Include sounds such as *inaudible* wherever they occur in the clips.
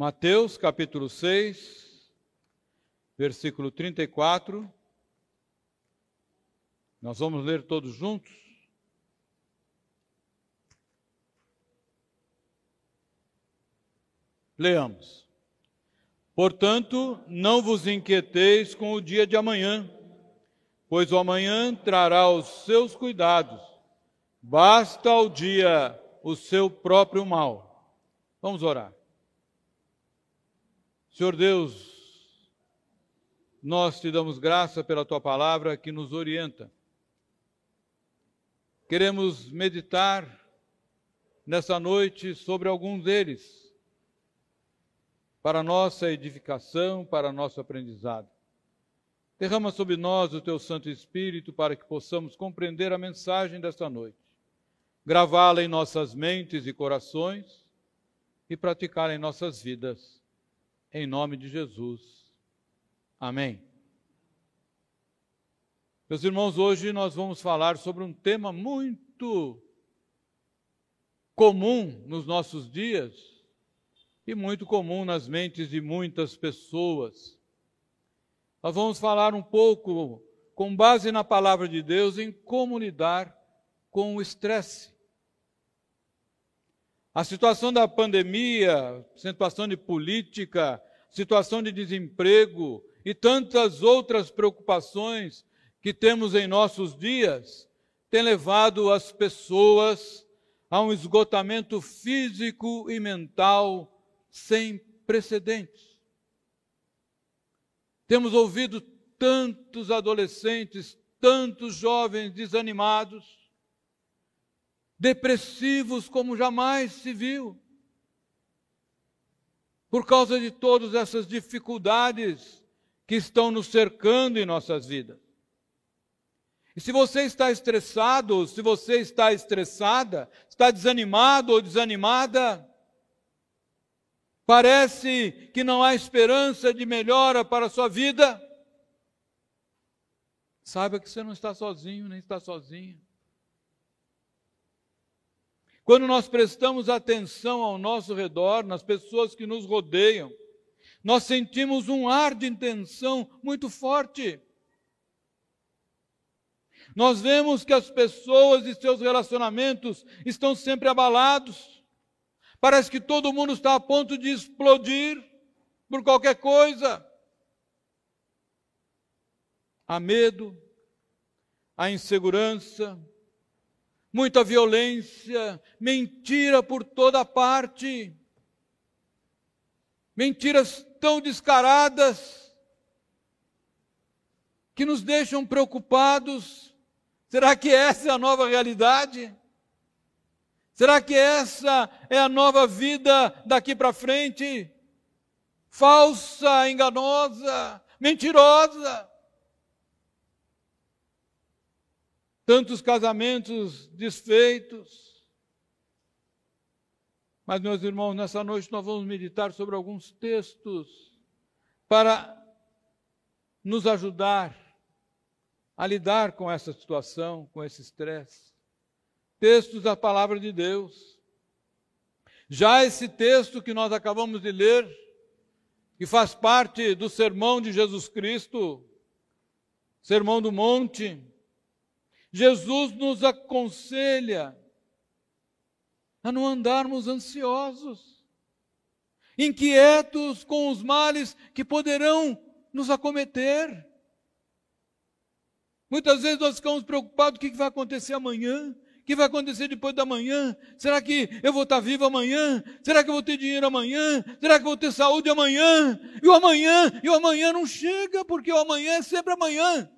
Mateus capítulo 6, versículo 34. Nós vamos ler todos juntos? Leamos. Portanto, não vos inquieteis com o dia de amanhã, pois o amanhã trará os seus cuidados. Basta ao dia o seu próprio mal. Vamos orar. Senhor Deus, nós te damos graça pela tua palavra que nos orienta. Queremos meditar nessa noite sobre alguns deles, para nossa edificação, para nosso aprendizado. Derrama sobre nós o teu Santo Espírito para que possamos compreender a mensagem desta noite, gravá-la em nossas mentes e corações e praticá-la em nossas vidas em nome de Jesus. Amém. Meus irmãos, hoje nós vamos falar sobre um tema muito comum nos nossos dias e muito comum nas mentes de muitas pessoas. Nós vamos falar um pouco, com base na palavra de Deus, em como lidar com o estresse. A situação da pandemia, situação de política, situação de desemprego e tantas outras preocupações que temos em nossos dias, tem levado as pessoas a um esgotamento físico e mental sem precedentes. Temos ouvido tantos adolescentes, tantos jovens desanimados, depressivos como jamais se viu. Por causa de todas essas dificuldades que estão nos cercando em nossas vidas. E se você está estressado, se você está estressada, está desanimado ou desanimada, parece que não há esperança de melhora para a sua vida, saiba que você não está sozinho, nem está sozinha. Quando nós prestamos atenção ao nosso redor, nas pessoas que nos rodeiam, nós sentimos um ar de intenção muito forte. Nós vemos que as pessoas e seus relacionamentos estão sempre abalados. Parece que todo mundo está a ponto de explodir por qualquer coisa. Há medo, há insegurança, muita violência, mentira por toda parte, mentiras tão descaradas que nos deixam preocupados. Será que essa é a nova realidade? Será que essa é a nova vida daqui para frente? Falsa, enganosa, mentirosa. Tantos casamentos desfeitos. Mas, meus irmãos, nessa noite nós vamos meditar sobre alguns textos para nos ajudar a lidar com essa situação, com esse estresse. Textos da palavra de Deus. Já esse texto que nós acabamos de ler, que faz parte do sermão de Jesus Cristo, Sermão do Monte, Jesus nos aconselha a não andarmos ansiosos, inquietos com os males que poderão nos acometer. Muitas vezes nós ficamos preocupados: o que vai acontecer amanhã? O que vai acontecer depois da manhã? Será que eu vou estar vivo amanhã? Será que eu vou ter dinheiro amanhã? Será que eu vou ter saúde amanhã? E o amanhã, e o amanhã não chega, porque o amanhã é sempre amanhã.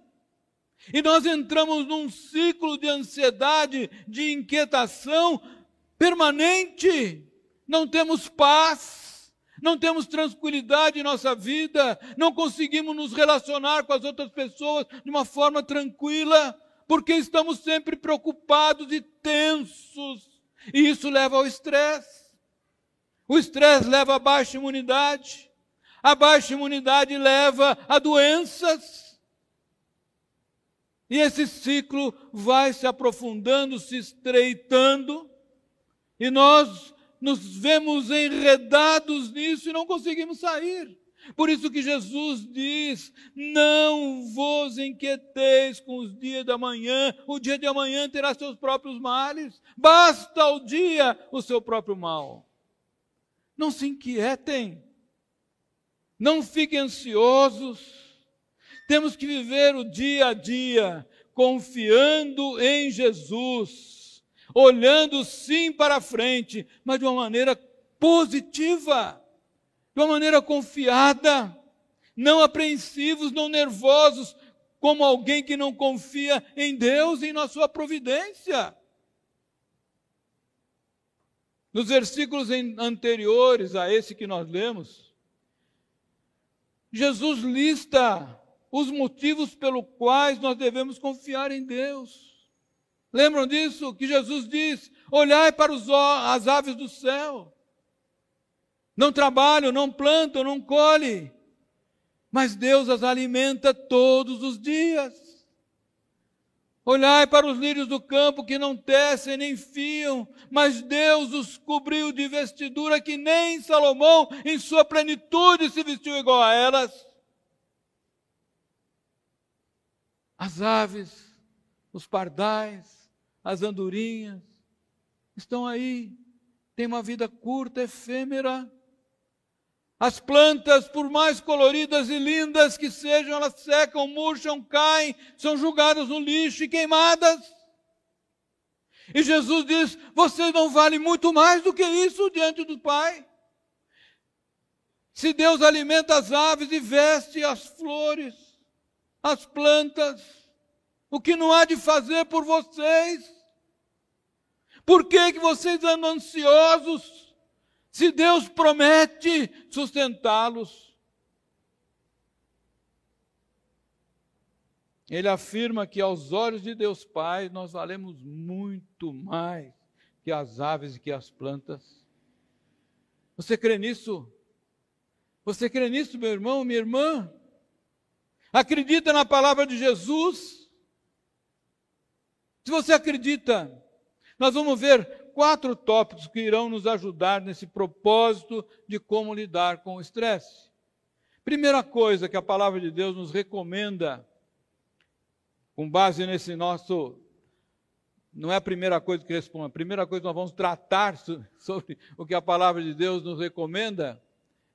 E nós entramos num ciclo de ansiedade, de inquietação permanente. Não temos paz, não temos tranquilidade em nossa vida, não conseguimos nos relacionar com as outras pessoas de uma forma tranquila, porque estamos sempre preocupados e tensos. E isso leva ao estresse. O estresse leva a baixa imunidade. A baixa imunidade leva a doenças. E esse ciclo vai se aprofundando, se estreitando, e nós nos vemos enredados nisso e não conseguimos sair. Por isso que Jesus diz: Não vos inquieteis com os dias da manhã, o dia de amanhã terá seus próprios males, basta o dia o seu próprio mal. Não se inquietem, não fiquem ansiosos, temos que viver o dia a dia confiando em Jesus, olhando sim para frente, mas de uma maneira positiva de uma maneira confiada, não apreensivos, não nervosos, como alguém que não confia em Deus e na sua providência. Nos versículos anteriores a esse que nós lemos, Jesus lista os motivos pelos quais nós devemos confiar em Deus. Lembram disso? Que Jesus diz: olhai para os, as aves do céu não trabalham, não plantam, não colhem, mas Deus as alimenta todos os dias. Olhai para os lírios do campo que não tecem nem fiam, mas Deus os cobriu de vestidura que nem Salomão, em sua plenitude, se vestiu igual a elas. As aves, os pardais, as andorinhas, estão aí, têm uma vida curta, efêmera, as plantas, por mais coloridas e lindas que sejam, elas secam, murcham, caem, são julgadas no lixo e queimadas. E Jesus diz: vocês não valem muito mais do que isso diante do Pai. Se Deus alimenta as aves e veste as flores, as plantas, o que não há de fazer por vocês? Por que, que vocês andam ansiosos? Se Deus promete sustentá-los, ele afirma que aos olhos de Deus Pai nós valemos muito mais que as aves e que as plantas. Você crê nisso? Você crê nisso, meu irmão, minha irmã? Acredita na palavra de Jesus? Se você acredita, nós vamos ver quatro tópicos que irão nos ajudar nesse propósito de como lidar com o estresse. Primeira coisa que a palavra de Deus nos recomenda, com base nesse nosso. Não é a primeira coisa que responde, a primeira coisa que nós vamos tratar sobre o que a palavra de Deus nos recomenda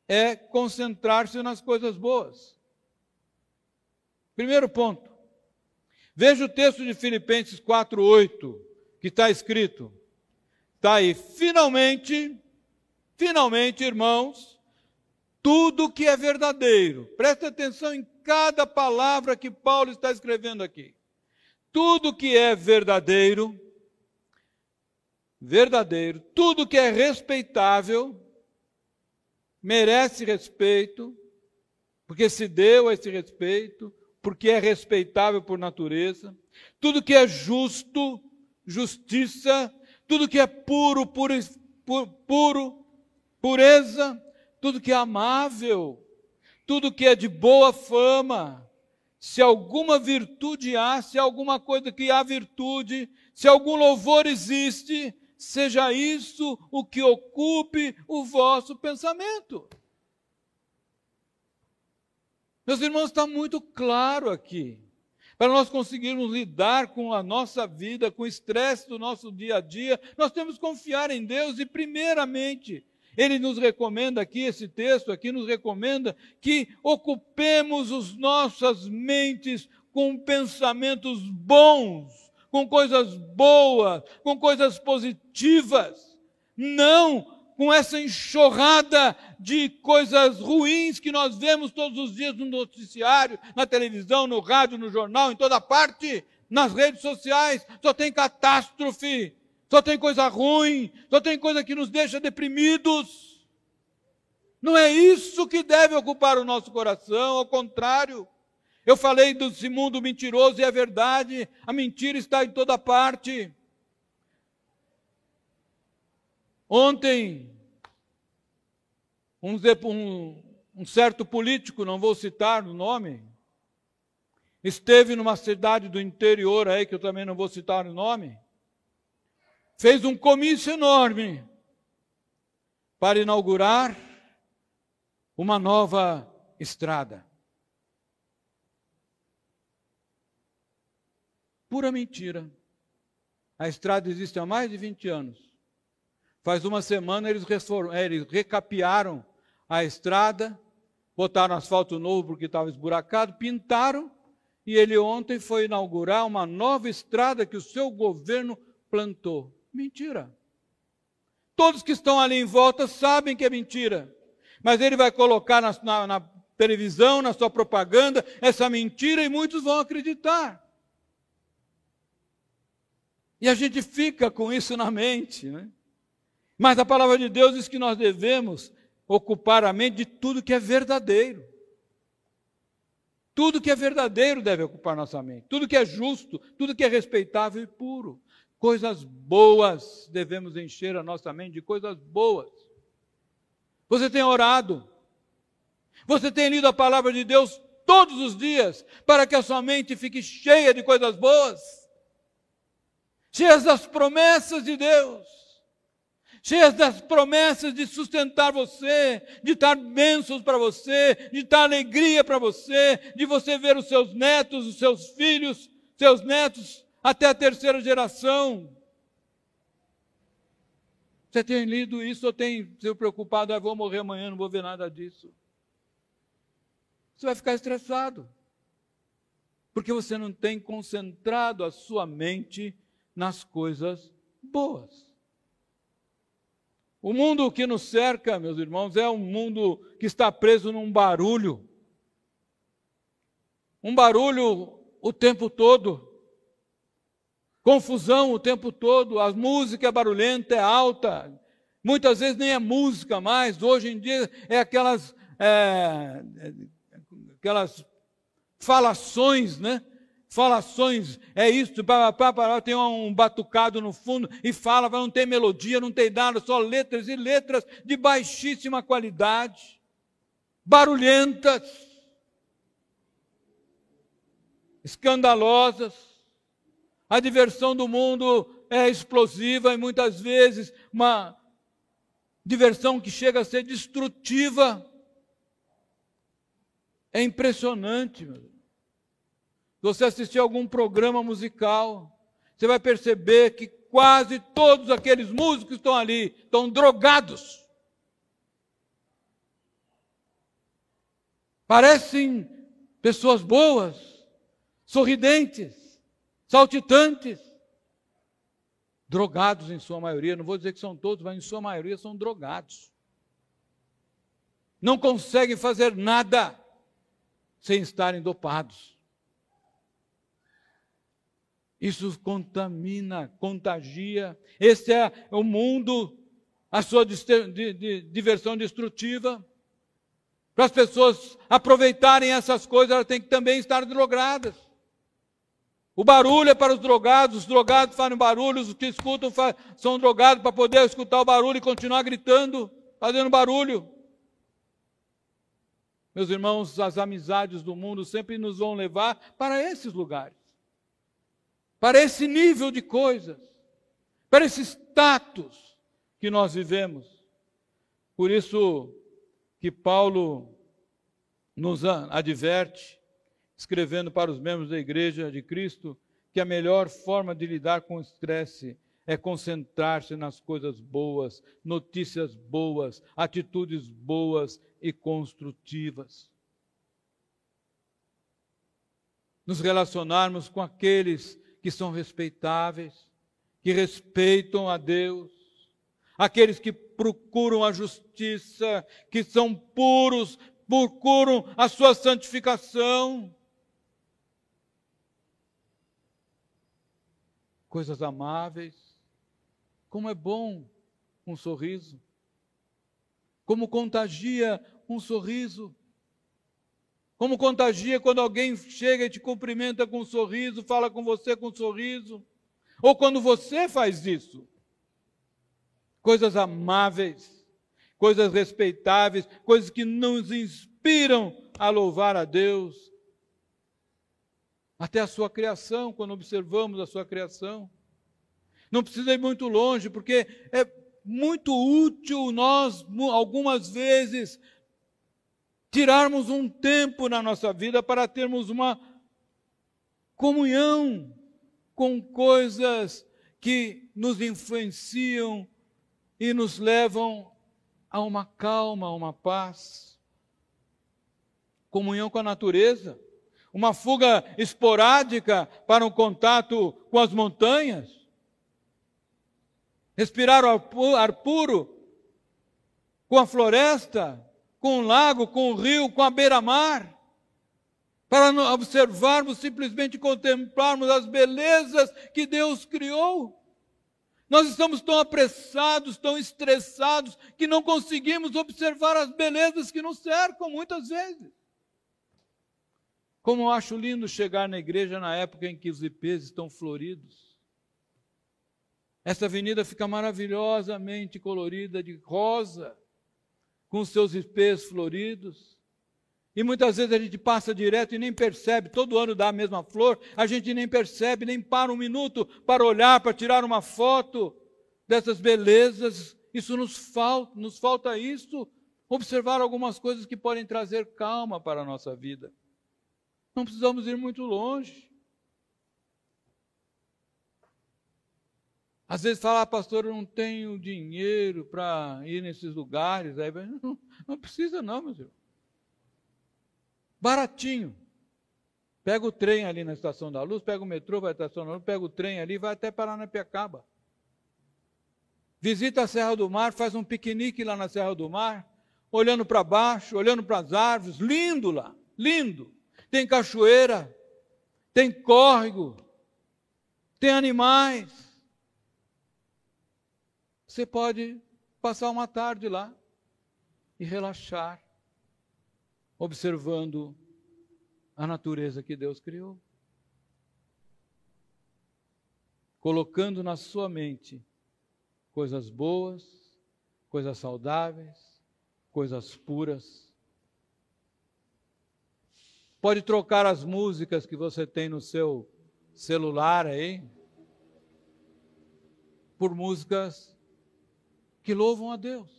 é concentrar-se nas coisas boas. Primeiro ponto. Veja o texto de Filipenses 4:8, que está escrito: Está aí, finalmente, finalmente, irmãos, tudo que é verdadeiro. Preste atenção em cada palavra que Paulo está escrevendo aqui. Tudo que é verdadeiro, verdadeiro, tudo que é respeitável, merece respeito, porque se deu esse respeito, porque é respeitável por natureza. Tudo que é justo, justiça, tudo que é puro, puro, puro, pureza, tudo que é amável, tudo que é de boa fama. Se alguma virtude há, se alguma coisa que há virtude, se algum louvor existe, seja isso o que ocupe o vosso pensamento. Meus irmãos, está muito claro aqui. Para nós conseguirmos lidar com a nossa vida, com o estresse do nosso dia a dia, nós temos que confiar em Deus e, primeiramente, ele nos recomenda aqui, esse texto aqui nos recomenda que ocupemos as nossas mentes com pensamentos bons, com coisas boas, com coisas positivas. Não com essa enxurrada de coisas ruins que nós vemos todos os dias no noticiário, na televisão, no rádio, no jornal, em toda parte, nas redes sociais, só tem catástrofe, só tem coisa ruim, só tem coisa que nos deixa deprimidos. Não é isso que deve ocupar o nosso coração, ao contrário. Eu falei desse mundo mentiroso e é verdade, a mentira está em toda parte. Ontem, um, um, certo político, não vou citar o nome, esteve numa cidade do interior aí, que eu também não vou citar o nome, fez um comício enorme. para inaugurar uma nova estrada. Pura mentira. A estrada existe há mais de 20 anos. Faz uma semana eles, é, eles recapearam a estrada, botaram asfalto novo porque estava esburacado, pintaram, e ele ontem foi inaugurar uma nova estrada que o seu governo plantou. Mentira. Todos que estão ali em volta sabem que é mentira. Mas ele vai colocar na, na, na televisão, na sua propaganda, essa mentira e muitos vão acreditar. E a gente fica com isso na mente, né? Mas a palavra de Deus diz que nós devemos ocupar a mente de tudo que é verdadeiro. Tudo que é verdadeiro deve ocupar nossa mente. Tudo que é justo, tudo que é respeitável e puro. Coisas boas devemos encher a nossa mente de coisas boas. Você tem orado. Você tem lido a palavra de Deus todos os dias para que a sua mente fique cheia de coisas boas cheias das promessas de Deus, cheias das promessas de sustentar você, de dar bênçãos para você, de dar alegria para você, de você ver os seus netos, os seus filhos, seus netos, até a terceira geração. Você tem lido isso ou tem se preocupado, ah, vou morrer amanhã, não vou ver nada disso? Você vai ficar estressado. Porque você não tem concentrado a sua mente nas coisas boas. O mundo que nos cerca, meus irmãos, é um mundo que está preso num barulho. Um barulho o tempo todo. Confusão o tempo todo. A música é barulhenta, é alta. Muitas vezes nem é música mais. Hoje em dia é aquelas, é, aquelas falações, né? Falações, é isso, tem um batucado no fundo e fala, não tem melodia, não tem nada, só letras e letras de baixíssima qualidade, barulhentas, escandalosas. A diversão do mundo é explosiva e muitas vezes uma diversão que chega a ser destrutiva. É impressionante, meu você assistir algum programa musical, você vai perceber que quase todos aqueles músicos que estão ali estão drogados. Parecem pessoas boas, sorridentes, saltitantes, drogados em sua maioria. Não vou dizer que são todos, mas em sua maioria são drogados. Não conseguem fazer nada sem estarem dopados. Isso contamina, contagia. Esse é o mundo, a sua diversão destrutiva. Para as pessoas aproveitarem essas coisas, elas têm que também estar drogadas. O barulho é para os drogados, os drogados fazem barulho, os que escutam são drogados para poder escutar o barulho e continuar gritando, fazendo barulho. Meus irmãos, as amizades do mundo sempre nos vão levar para esses lugares para esse nível de coisas, para esse status que nós vivemos. Por isso que Paulo nos adverte, escrevendo para os membros da igreja de Cristo, que a melhor forma de lidar com o estresse é concentrar-se nas coisas boas, notícias boas, atitudes boas e construtivas. Nos relacionarmos com aqueles que são respeitáveis, que respeitam a Deus, aqueles que procuram a justiça, que são puros, procuram a sua santificação. Coisas amáveis. Como é bom um sorriso. Como contagia um sorriso. Como contagia quando alguém chega e te cumprimenta com um sorriso, fala com você com um sorriso. Ou quando você faz isso. Coisas amáveis, coisas respeitáveis, coisas que nos inspiram a louvar a Deus. Até a sua criação, quando observamos a sua criação. Não precisa ir muito longe, porque é muito útil nós, algumas vezes, tirarmos um tempo na nossa vida para termos uma comunhão com coisas que nos influenciam e nos levam a uma calma, a uma paz. Comunhão com a natureza, uma fuga esporádica para um contato com as montanhas, respirar o ar puro com a floresta, com o lago, com o rio, com a beira-mar para observarmos, simplesmente contemplarmos as belezas que Deus criou. Nós estamos tão apressados, tão estressados, que não conseguimos observar as belezas que nos cercam muitas vezes. Como eu acho lindo chegar na igreja na época em que os ipês estão floridos. Essa avenida fica maravilhosamente colorida de rosa, com seus ipês floridos. E muitas vezes a gente passa direto e nem percebe, todo ano dá a mesma flor, a gente nem percebe, nem para um minuto para olhar, para tirar uma foto dessas belezas. Isso nos falta, nos falta isso, observar algumas coisas que podem trazer calma para a nossa vida. Não precisamos ir muito longe. Às vezes fala, ah, pastor, eu não tenho dinheiro para ir nesses lugares. Aí, não, não precisa não, meu irmão. Baratinho. Pega o trem ali na Estação da Luz, pega o metrô, vai à Estação da Luz, pega o trem ali, vai até Paranapiacaba. Visita a Serra do Mar, faz um piquenique lá na Serra do Mar, olhando para baixo, olhando para as árvores, lindo lá, lindo. Tem cachoeira, tem córrego, tem animais. Você pode passar uma tarde lá e relaxar observando a natureza que Deus criou. Colocando na sua mente coisas boas, coisas saudáveis, coisas puras. Pode trocar as músicas que você tem no seu celular aí por músicas que louvam a Deus.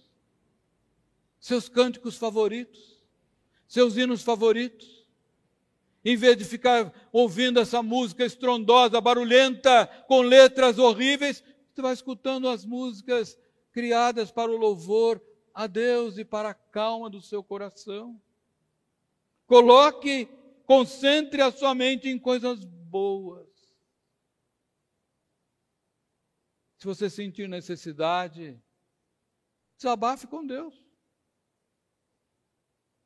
Seus cânticos favoritos seus hinos favoritos. Em vez de ficar ouvindo essa música estrondosa, barulhenta, com letras horríveis, você vai escutando as músicas criadas para o louvor a Deus e para a calma do seu coração. Coloque, concentre a sua mente em coisas boas. Se você sentir necessidade, desabafe com Deus.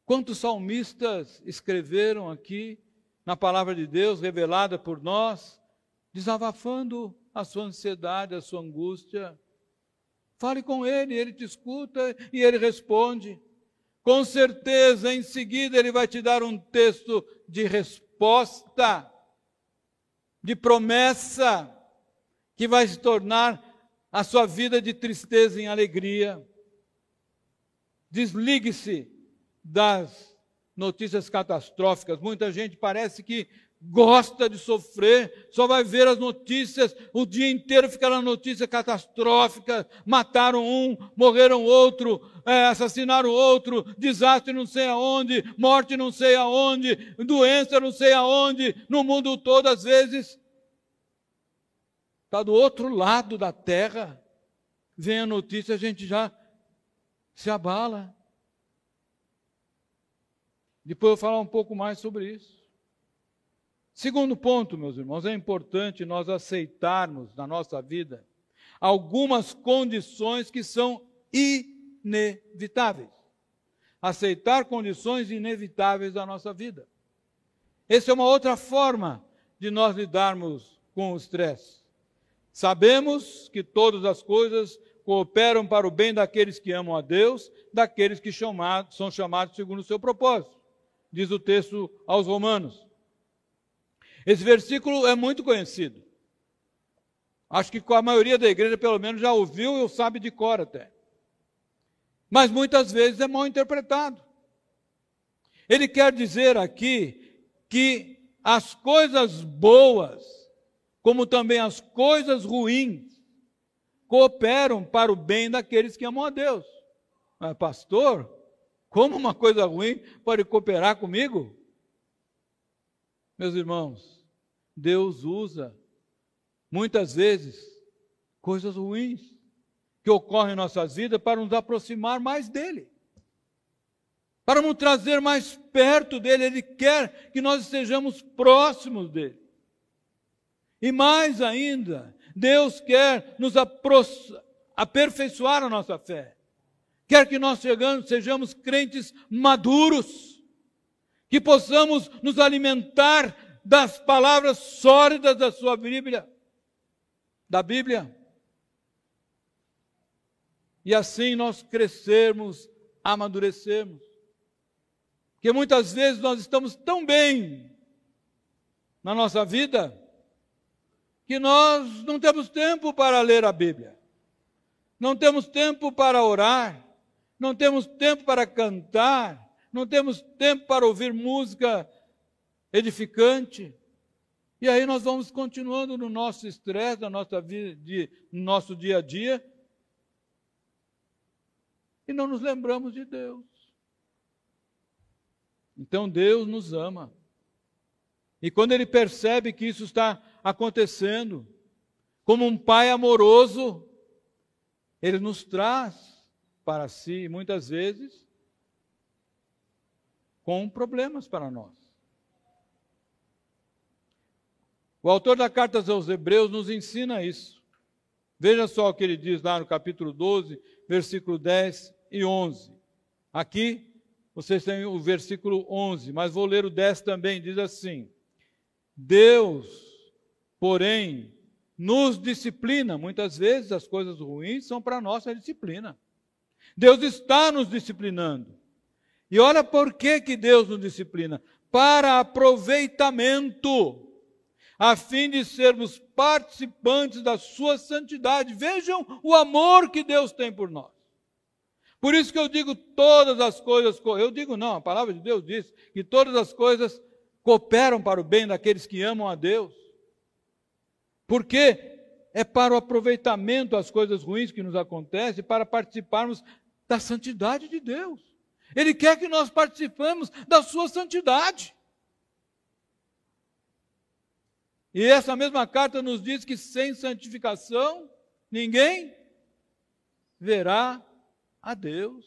Quantos salmistas escreveram aqui na palavra de Deus revelada por nós, desabafando a sua ansiedade, a sua angústia. Fale com ele, ele te escuta e ele responde. Com certeza, em seguida, ele vai te dar um texto de resposta, de promessa, que vai se tornar a sua vida de tristeza em alegria. Desligue-se das notícias catastróficas. Muita gente parece que gosta de sofrer, só vai ver as notícias, o dia inteiro fica na notícia catastrófica, mataram um, morreram outro, é, assassinaram outro, desastre não sei aonde, morte não sei aonde, doença não sei aonde, no mundo todo às vezes. Está do outro lado da terra, vem a notícia, a gente já se abala. Depois eu vou falar um pouco mais sobre isso. Segundo ponto, meus irmãos, é importante nós aceitarmos na nossa vida algumas condições que são inevitáveis. Aceitar condições inevitáveis da nossa vida. Essa é uma outra forma de nós lidarmos com o estresse. Sabemos que todas as coisas cooperam para o bem daqueles que amam a Deus, daqueles que chamados, são chamados segundo o seu propósito diz o texto aos Romanos. Esse versículo é muito conhecido. Acho que a maioria da igreja, pelo menos, já ouviu ou sabe de cor até. Mas muitas vezes é mal interpretado. Ele quer dizer aqui que as coisas boas, como também as coisas ruins, cooperam para o bem daqueles que amam a Deus. Mas, pastor, como uma coisa ruim pode cooperar comigo? Meus irmãos, Deus usa muitas vezes coisas ruins que ocorrem em nossas vidas para nos aproximar mais dele, para nos trazer mais perto dele. Ele quer que nós estejamos próximos dele. E mais ainda, Deus quer nos aperfeiçoar a nossa fé. Quer que nós chegamos, sejamos crentes maduros, que possamos nos alimentar das palavras sólidas da sua Bíblia, da Bíblia. E assim nós crescermos, amadurecermos. Porque muitas vezes nós estamos tão bem na nossa vida que nós não temos tempo para ler a Bíblia, não temos tempo para orar, não temos tempo para cantar, não temos tempo para ouvir música edificante. E aí nós vamos continuando no nosso estresse, na nossa vida, de, no nosso dia a dia, e não nos lembramos de Deus. Então Deus nos ama. E quando Ele percebe que isso está acontecendo, como um Pai amoroso, Ele nos traz para si, muitas vezes, com problemas para nós. O autor da carta aos Hebreus nos ensina isso. Veja só o que ele diz lá no capítulo 12, versículo 10 e 11. Aqui vocês têm o versículo 11, mas vou ler o 10 também. Diz assim: Deus, porém, nos disciplina. Muitas vezes as coisas ruins são para nossa disciplina. Deus está nos disciplinando. E olha por que, que Deus nos disciplina: para aproveitamento a fim de sermos participantes da sua santidade. Vejam o amor que Deus tem por nós. Por isso que eu digo todas as coisas, eu digo não, a palavra de Deus diz que todas as coisas cooperam para o bem daqueles que amam a Deus. Porque é para o aproveitamento das coisas ruins que nos acontecem, para participarmos da santidade de Deus. Ele quer que nós participemos da sua santidade. E essa mesma carta nos diz que sem santificação ninguém verá a Deus.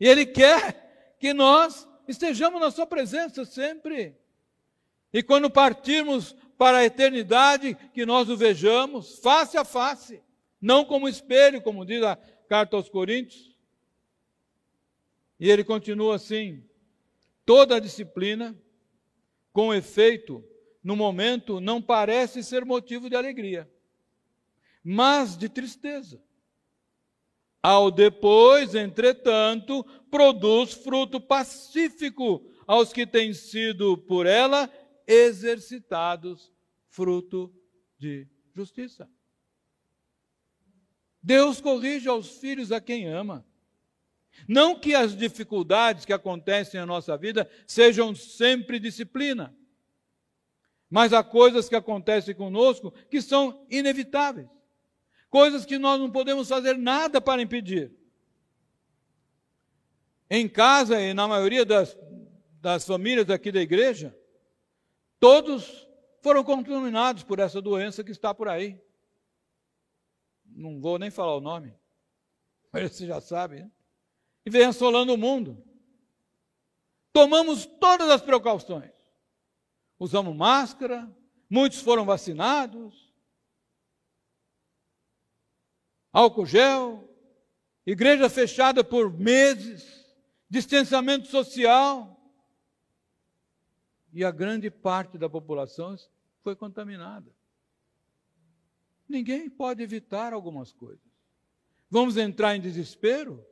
E Ele quer que nós estejamos na Sua presença sempre. E quando partirmos para a eternidade, que nós o vejamos face a face, não como espelho, como diz a carta aos Coríntios. E ele continua assim: toda a disciplina, com efeito, no momento, não parece ser motivo de alegria, mas de tristeza. Ao depois, entretanto, produz fruto pacífico aos que têm sido por ela exercitados fruto de justiça. Deus corrige aos filhos a quem ama. Não que as dificuldades que acontecem na nossa vida sejam sempre disciplina. Mas há coisas que acontecem conosco que são inevitáveis. Coisas que nós não podemos fazer nada para impedir. Em casa e na maioria das, das famílias aqui da igreja, todos foram contaminados por essa doença que está por aí. Não vou nem falar o nome, *laughs* mas você já sabe. Né? E vem assolando o mundo. Tomamos todas as precauções usamos máscara, muitos foram vacinados, álcool gel, igreja fechada por meses, distanciamento social. E a grande parte da população foi contaminada. Ninguém pode evitar algumas coisas. Vamos entrar em desespero?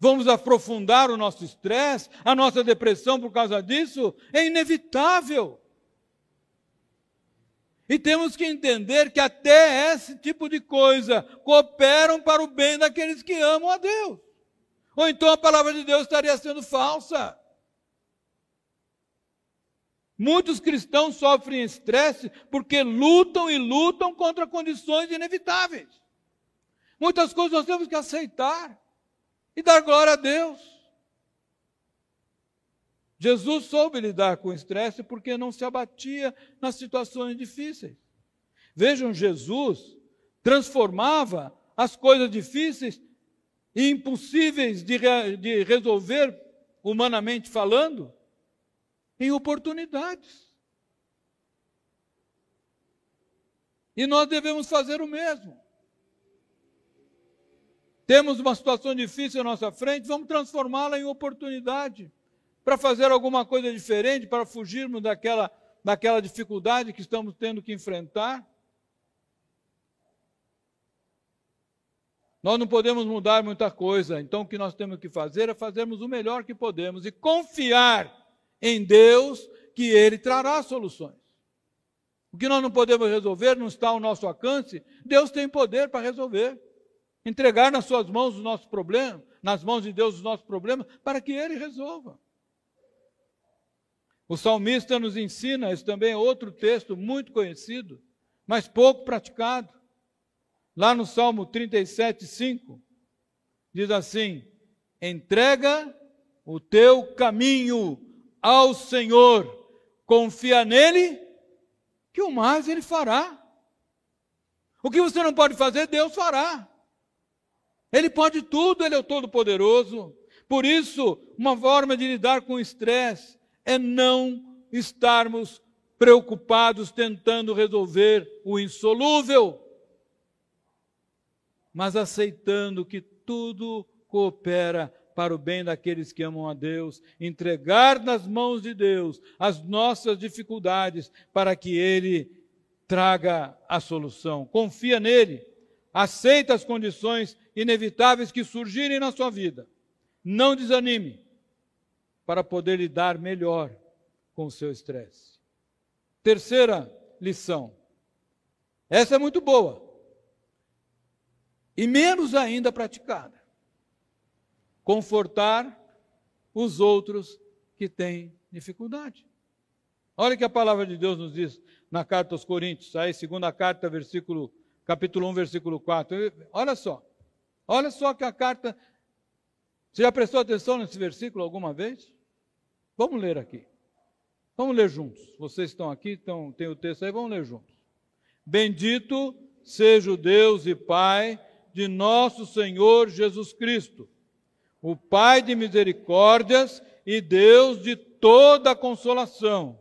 Vamos aprofundar o nosso estresse, a nossa depressão por causa disso? É inevitável. E temos que entender que até esse tipo de coisa cooperam para o bem daqueles que amam a Deus. Ou então a palavra de Deus estaria sendo falsa. Muitos cristãos sofrem estresse porque lutam e lutam contra condições inevitáveis. Muitas coisas nós temos que aceitar e dar glória a Deus. Jesus soube lidar com o estresse porque não se abatia nas situações difíceis. Vejam, Jesus transformava as coisas difíceis e impossíveis de, de resolver, humanamente falando, em oportunidades. E nós devemos fazer o mesmo. Temos uma situação difícil à nossa frente, vamos transformá-la em oportunidade para fazer alguma coisa diferente, para fugirmos daquela, daquela dificuldade que estamos tendo que enfrentar. Nós não podemos mudar muita coisa, então o que nós temos que fazer é fazermos o melhor que podemos e confiar em Deus que Ele trará soluções. O que nós não podemos resolver não está ao nosso alcance, Deus tem poder para resolver. Entregar nas suas mãos os nossos problemas, nas mãos de Deus os nossos problemas, para que Ele resolva. O salmista nos ensina, esse também é outro texto muito conhecido, mas pouco praticado. Lá no Salmo 37, 5, diz assim: entrega o teu caminho ao Senhor, confia nele, que o mais ele fará. O que você não pode fazer, Deus fará. Ele pode tudo, ele é o Todo-Poderoso. Por isso, uma forma de lidar com o estresse é não estarmos preocupados tentando resolver o insolúvel, mas aceitando que tudo coopera para o bem daqueles que amam a Deus, entregar nas mãos de Deus as nossas dificuldades para que Ele traga a solução. Confia nele, aceita as condições inevitáveis que surgirem na sua vida. Não desanime para poder lidar melhor com o seu estresse. Terceira lição. Essa é muito boa. E menos ainda praticada confortar os outros que têm dificuldade. Olha que a palavra de Deus nos diz na carta aos Coríntios, aí segunda carta, versículo, capítulo 1, versículo 4. Olha só. Olha só que a carta Você já prestou atenção nesse versículo alguma vez? Vamos ler aqui. Vamos ler juntos. Vocês estão aqui, então tem o texto aí, vamos ler juntos. Bendito seja o Deus e Pai de nosso Senhor Jesus Cristo o Pai de misericórdias e Deus de toda consolação.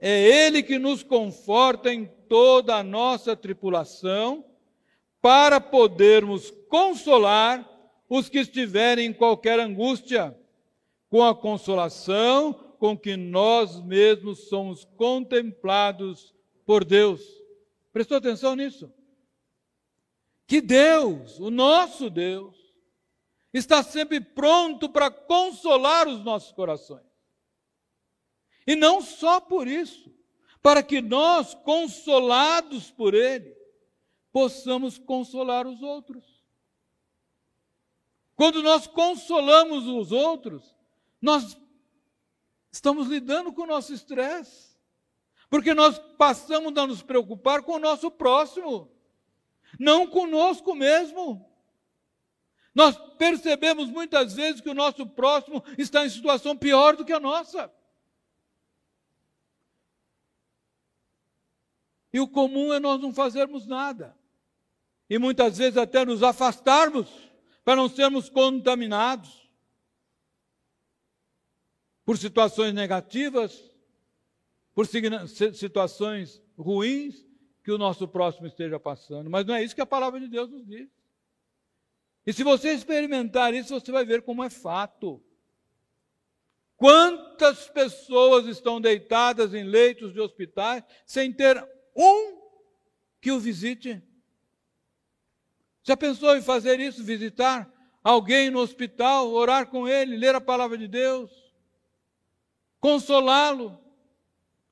É Ele que nos conforta em toda a nossa tripulação, para podermos consolar os que estiverem em qualquer angústia, com a consolação com que nós mesmos somos contemplados por Deus. Prestou atenção nisso? Que Deus, o nosso Deus, está sempre pronto para consolar os nossos corações. E não só por isso, para que nós, consolados por Ele, possamos consolar os outros. Quando nós consolamos os outros, nós estamos lidando com o nosso estresse, porque nós passamos a nos preocupar com o nosso próximo, não conosco mesmo. Nós percebemos muitas vezes que o nosso próximo está em situação pior do que a nossa. E o comum é nós não fazermos nada. E muitas vezes até nos afastarmos para não sermos contaminados por situações negativas, por situações ruins que o nosso próximo esteja passando. Mas não é isso que a palavra de Deus nos diz. E se você experimentar isso, você vai ver como é fato. Quantas pessoas estão deitadas em leitos de hospitais sem ter um que o visite? Já pensou em fazer isso, visitar alguém no hospital, orar com ele, ler a palavra de Deus, consolá-lo,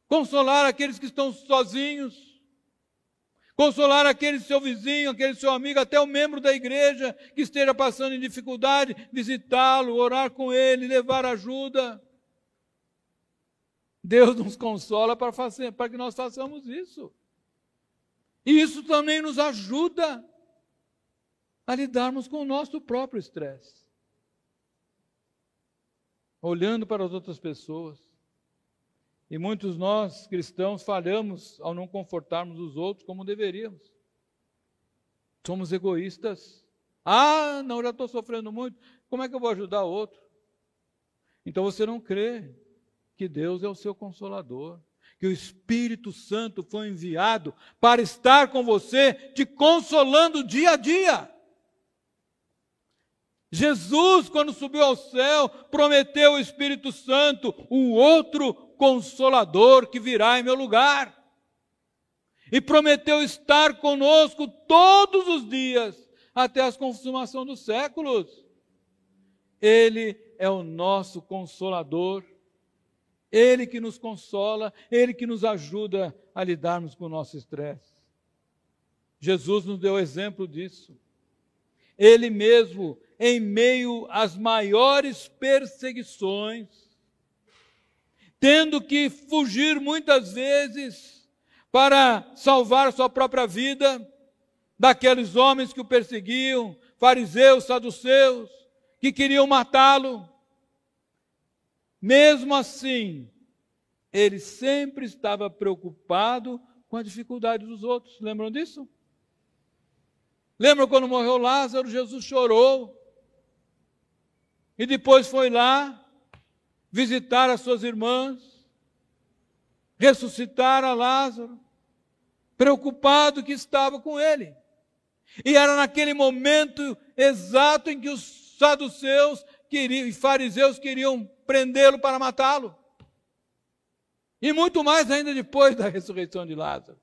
consolar aqueles que estão sozinhos? Consolar aquele seu vizinho, aquele seu amigo, até o membro da igreja que esteja passando em dificuldade, visitá-lo, orar com ele, levar ajuda. Deus nos consola para, fazer, para que nós façamos isso. E isso também nos ajuda a lidarmos com o nosso próprio estresse. Olhando para as outras pessoas. E muitos nós, cristãos, falhamos ao não confortarmos os outros como deveríamos. Somos egoístas. Ah, não, já estou sofrendo muito. Como é que eu vou ajudar o outro? Então você não crê que Deus é o seu consolador, que o Espírito Santo foi enviado para estar com você, te consolando dia a dia. Jesus, quando subiu ao céu, prometeu o Espírito Santo, o outro consolador que virá em meu lugar. E prometeu estar conosco todos os dias, até a consumação dos séculos. Ele é o nosso consolador. Ele que nos consola, Ele que nos ajuda a lidarmos com o nosso estresse. Jesus nos deu exemplo disso. Ele mesmo, em meio às maiores perseguições, tendo que fugir muitas vezes para salvar sua própria vida daqueles homens que o perseguiam, fariseus, saduceus, que queriam matá-lo. Mesmo assim, ele sempre estava preocupado com a dificuldade dos outros. Lembram disso? Lembram quando morreu Lázaro, Jesus chorou. E depois foi lá visitar as suas irmãs, ressuscitar a Lázaro, preocupado que estava com ele. E era naquele momento exato em que os saduceus queriam, e fariseus queriam prendê-lo para matá-lo. E muito mais ainda depois da ressurreição de Lázaro.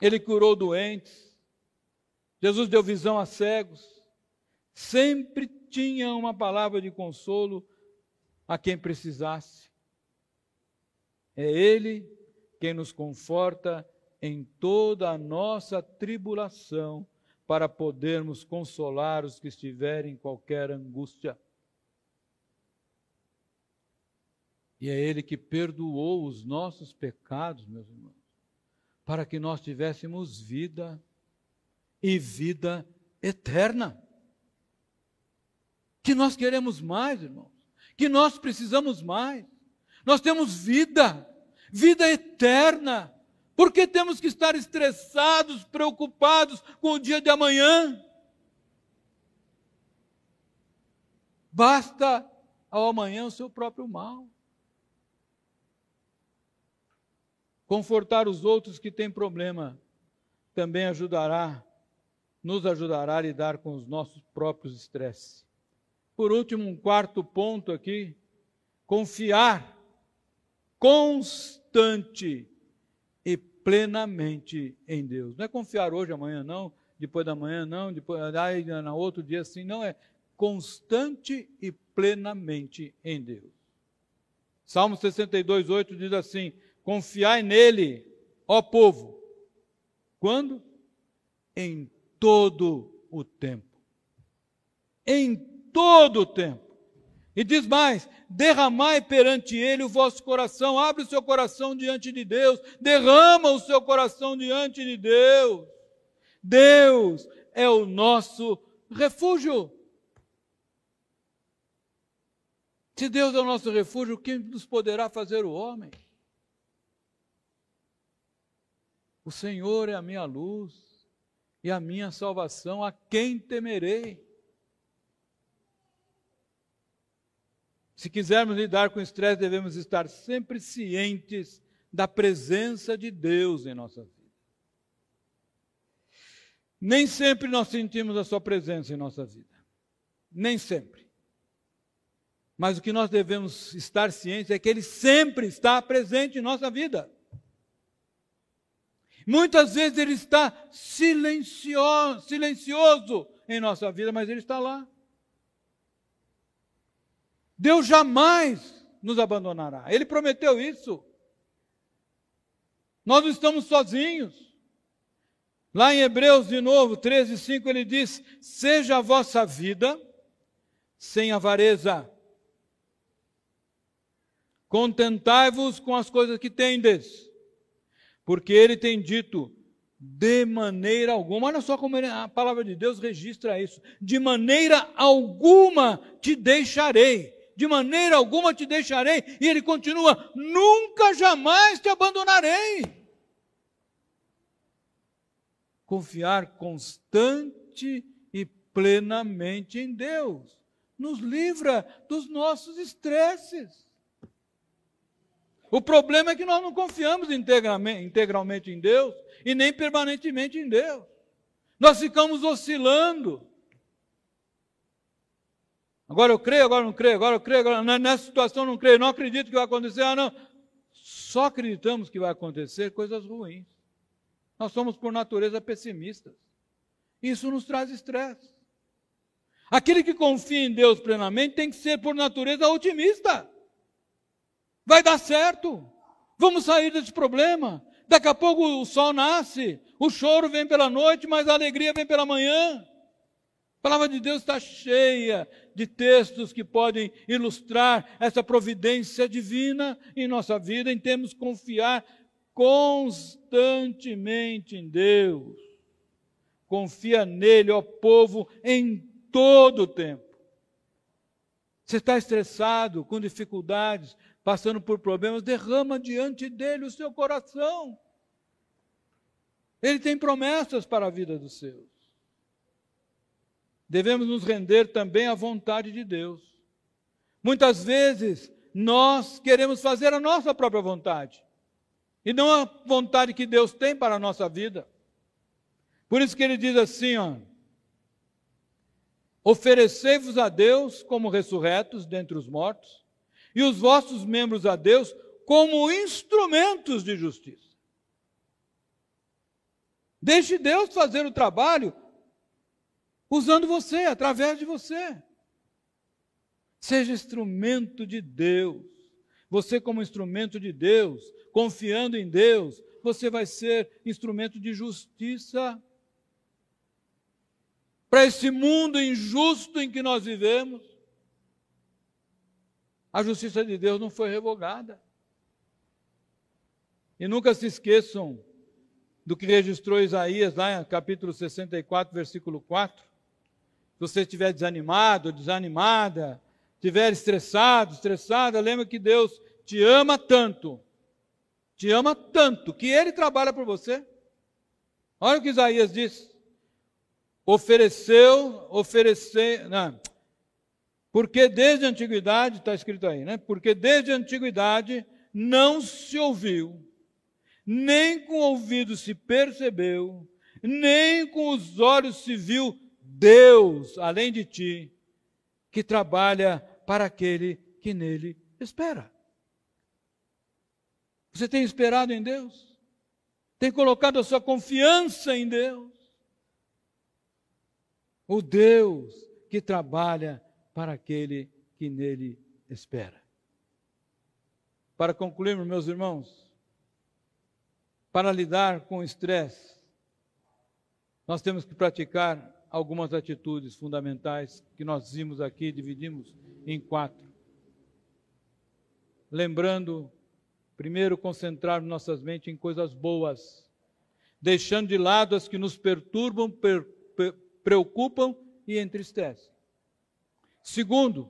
Ele curou doentes, Jesus deu visão a cegos, sempre tinha uma palavra de consolo a quem precisasse. É Ele quem nos conforta em toda a nossa tribulação, para podermos consolar os que estiverem em qualquer angústia. E é Ele que perdoou os nossos pecados, meus irmãos, para que nós tivéssemos vida e vida eterna. Que nós queremos mais, irmãos, que nós precisamos mais. Nós temos vida, vida eterna. Por que temos que estar estressados, preocupados com o dia de amanhã? Basta ao amanhã o seu próprio mal. Confortar os outros que têm problema também ajudará, nos ajudará a lidar com os nossos próprios estresses. Por último, um quarto ponto aqui: confiar constante e plenamente em Deus. Não é confiar hoje, amanhã não, depois da manhã não, depois aí na outro dia assim, não é constante e plenamente em Deus. Salmo 62, 8 diz assim: Confiai nele, ó povo. Quando? Em todo o tempo. Em todo o tempo. E diz mais: derramai perante ele o vosso coração, abre o seu coração diante de Deus, derrama o seu coração diante de Deus. Deus é o nosso refúgio. Se Deus é o nosso refúgio, quem nos poderá fazer o homem? O Senhor é a minha luz e a minha salvação, a quem temerei? Se quisermos lidar com o estresse, devemos estar sempre cientes da presença de Deus em nossa vida. Nem sempre nós sentimos a Sua presença em nossa vida. Nem sempre. Mas o que nós devemos estar cientes é que Ele sempre está presente em nossa vida. Muitas vezes ele está silencioso, silencioso em nossa vida, mas ele está lá. Deus jamais nos abandonará. Ele prometeu isso. Nós não estamos sozinhos. Lá em Hebreus, de novo, 13, 5, ele diz: Seja a vossa vida sem avareza. Contentai-vos com as coisas que tendes porque ele tem dito: De maneira alguma, olha só como a palavra de Deus registra isso. De maneira alguma te deixarei. De maneira alguma te deixarei. E ele continua: nunca jamais te abandonarei. Confiar constante e plenamente em Deus nos livra dos nossos estresses. O problema é que nós não confiamos integralmente em Deus e nem permanentemente em Deus. Nós ficamos oscilando. Agora eu creio, agora não creio, agora eu creio, agora nessa situação não creio, não acredito que vai acontecer, ah não. Só acreditamos que vai acontecer coisas ruins. Nós somos por natureza pessimistas. Isso nos traz estresse. Aquele que confia em Deus plenamente tem que ser por natureza otimista. Vai dar certo. Vamos sair desse problema. Daqui a pouco o sol nasce, o choro vem pela noite, mas a alegria vem pela manhã. A palavra de Deus está cheia de textos que podem ilustrar essa providência divina em nossa vida, em termos confiar constantemente em Deus. Confia nele, ó povo, em todo o tempo. Você está estressado, com dificuldades, passando por problemas, derrama diante dele o seu coração. Ele tem promessas para a vida dos seus. Devemos nos render também à vontade de Deus. Muitas vezes nós queremos fazer a nossa própria vontade e não a vontade que Deus tem para a nossa vida. Por isso que ele diz assim, ó: Oferecei-vos a Deus como ressurretos dentre os mortos e os vossos membros a Deus como instrumentos de justiça. Deixe Deus fazer o trabalho usando você, através de você. Seja instrumento de Deus. Você, como instrumento de Deus, confiando em Deus, você vai ser instrumento de justiça. Para esse mundo injusto em que nós vivemos, a justiça de Deus não foi revogada. E nunca se esqueçam do que registrou Isaías lá no capítulo 64, versículo 4. Você estiver desanimado, desanimada, estiver estressado, estressada, lembra que Deus te ama tanto, te ama tanto, que Ele trabalha por você. Olha o que Isaías diz. Ofereceu, ofereceu, não, porque desde a antiguidade, está escrito aí, né? Porque desde a antiguidade não se ouviu, nem com o ouvido se percebeu, nem com os olhos se viu Deus, além de ti, que trabalha para aquele que nele espera. Você tem esperado em Deus? Tem colocado a sua confiança em Deus? O Deus que trabalha para aquele que nele espera. Para concluirmos, meus irmãos, para lidar com o estresse, nós temos que praticar algumas atitudes fundamentais que nós vimos aqui, dividimos em quatro. Lembrando, primeiro, concentrar nossas mentes em coisas boas, deixando de lado as que nos perturbam, per, per, preocupam e entristecem. Segundo,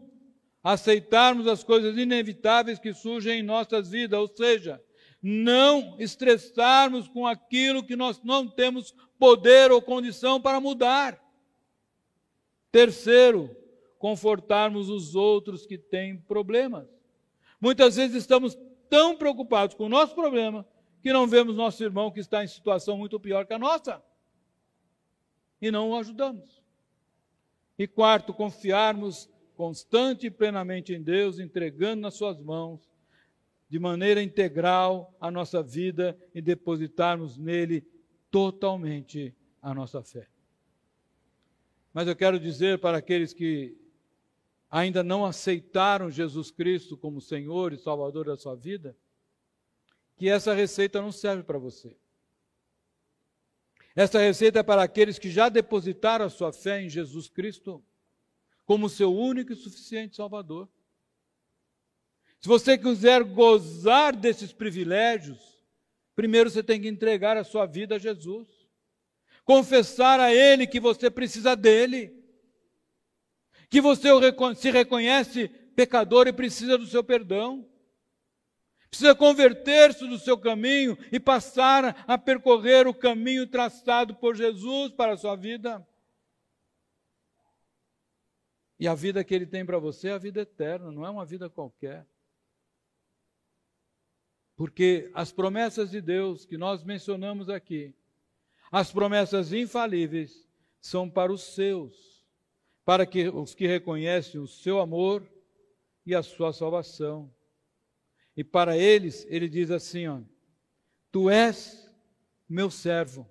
aceitarmos as coisas inevitáveis que surgem em nossas vidas, ou seja, não estressarmos com aquilo que nós não temos poder ou condição para mudar. Terceiro, confortarmos os outros que têm problemas. Muitas vezes estamos tão preocupados com o nosso problema que não vemos nosso irmão que está em situação muito pior que a nossa e não o ajudamos. E quarto, confiarmos constante e plenamente em Deus, entregando nas Suas mãos, de maneira integral, a nossa vida e depositarmos nele totalmente a nossa fé. Mas eu quero dizer para aqueles que ainda não aceitaram Jesus Cristo como Senhor e Salvador da sua vida, que essa receita não serve para você. Essa receita é para aqueles que já depositaram a sua fé em Jesus Cristo como seu único e suficiente Salvador. Se você quiser gozar desses privilégios, primeiro você tem que entregar a sua vida a Jesus. Confessar a Ele que você precisa dele, que você se reconhece pecador e precisa do seu perdão, precisa converter-se do seu caminho e passar a percorrer o caminho traçado por Jesus para a sua vida. E a vida que Ele tem para você é a vida eterna, não é uma vida qualquer. Porque as promessas de Deus que nós mencionamos aqui, as promessas infalíveis, são para os seus, para que os que reconhecem o seu amor e a sua salvação. E para eles, ele diz assim: ó, Tu és meu servo.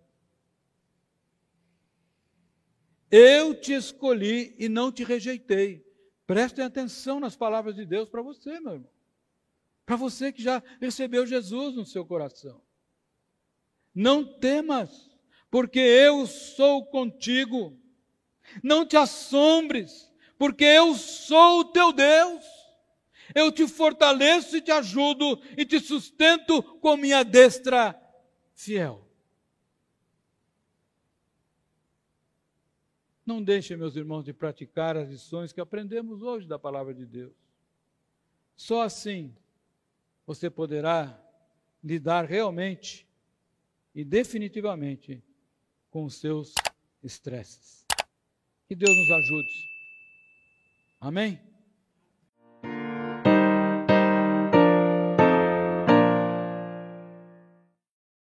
Eu te escolhi e não te rejeitei. Prestem atenção nas palavras de Deus para você, meu irmão. Para você que já recebeu Jesus no seu coração. Não temas, porque eu sou contigo. Não te assombres, porque eu sou o teu Deus. Eu te fortaleço e te ajudo e te sustento com minha destra fiel. Não deixem, meus irmãos, de praticar as lições que aprendemos hoje da palavra de Deus. Só assim você poderá lidar realmente e definitivamente com os seus estresses. Que Deus nos ajude. Amém?